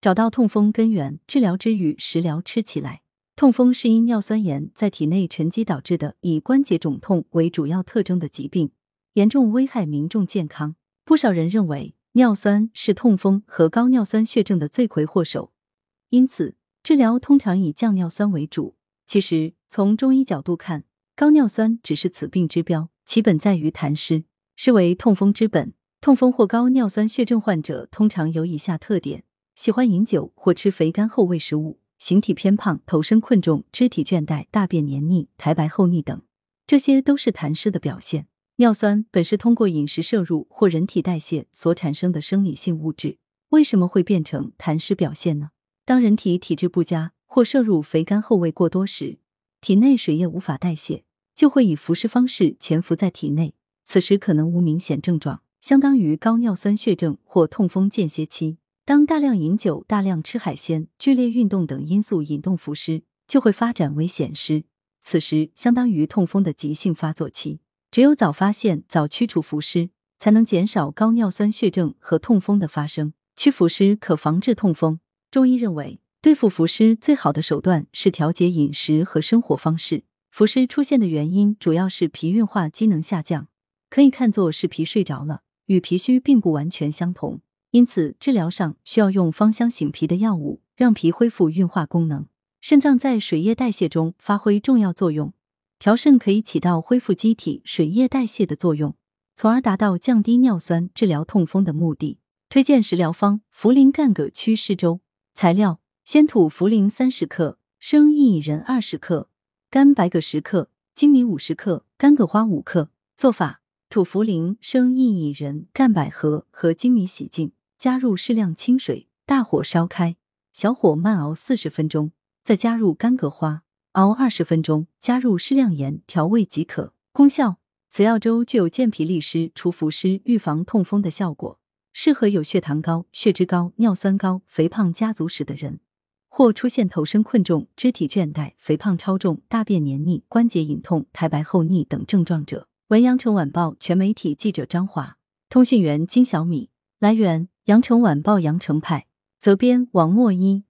找到痛风根源，治疗之余食疗吃起来。痛风是因尿酸盐在体内沉积导致的，以关节肿痛为主要特征的疾病，严重危害民众健康。不少人认为尿酸是痛风和高尿酸血症的罪魁祸首，因此治疗通常以降尿酸为主。其实从中医角度看，高尿酸只是此病之标，其本在于痰湿，是为痛风之本。痛风或高尿酸血症患者通常有以下特点：喜欢饮酒或吃肥甘厚味食物。形体偏胖、头身困重、肢体倦怠、大便黏腻、苔白厚腻等，这些都是痰湿的表现。尿酸本是通过饮食摄入或人体代谢所产生的生理性物质，为什么会变成痰湿表现呢？当人体体质不佳或摄入肥甘厚味过多时，体内水液无法代谢，就会以浮湿方式潜伏在体内。此时可能无明显症状，相当于高尿酸血症或痛风间歇期。当大量饮酒、大量吃海鲜、剧烈运动等因素引动浮湿，就会发展为癣湿。此时相当于痛风的急性发作期。只有早发现、早驱除浮湿，才能减少高尿酸血症和痛风的发生。驱浮湿可防治痛风。中医认为，对付浮湿最好的手段是调节饮食和生活方式。浮湿出现的原因主要是脾运化机能下降，可以看作是脾睡着了，与脾虚并不完全相同。因此，治疗上需要用芳香醒脾的药物，让脾恢复运化功能。肾脏在水液代谢中发挥重要作用，调肾可以起到恢复机体水液代谢的作用，从而达到降低尿酸、治疗痛风的目的。推荐食疗方：茯苓干葛祛湿粥。材料：鲜土茯苓三十克，生薏仁二十克，干白葛十克，粳米五十克，干葛花五克。做法：土茯苓、生薏仁、干百合和粳米洗净。加入适量清水，大火烧开，小火慢熬四十分钟，再加入干葛花，熬二十分钟，加入适量盐调味即可。功效：此药粥具有健脾利湿、除浮湿、预防痛风的效果，适合有血糖高、血脂高、尿酸高、肥胖家族史的人，或出现头身困重、肢体倦怠、肥胖超重、大便黏腻、关节隐痛、苔白厚腻等症状者。文阳城晚报全媒体记者张华，通讯员金小米。来源。羊城晚报羊城派责编王墨一。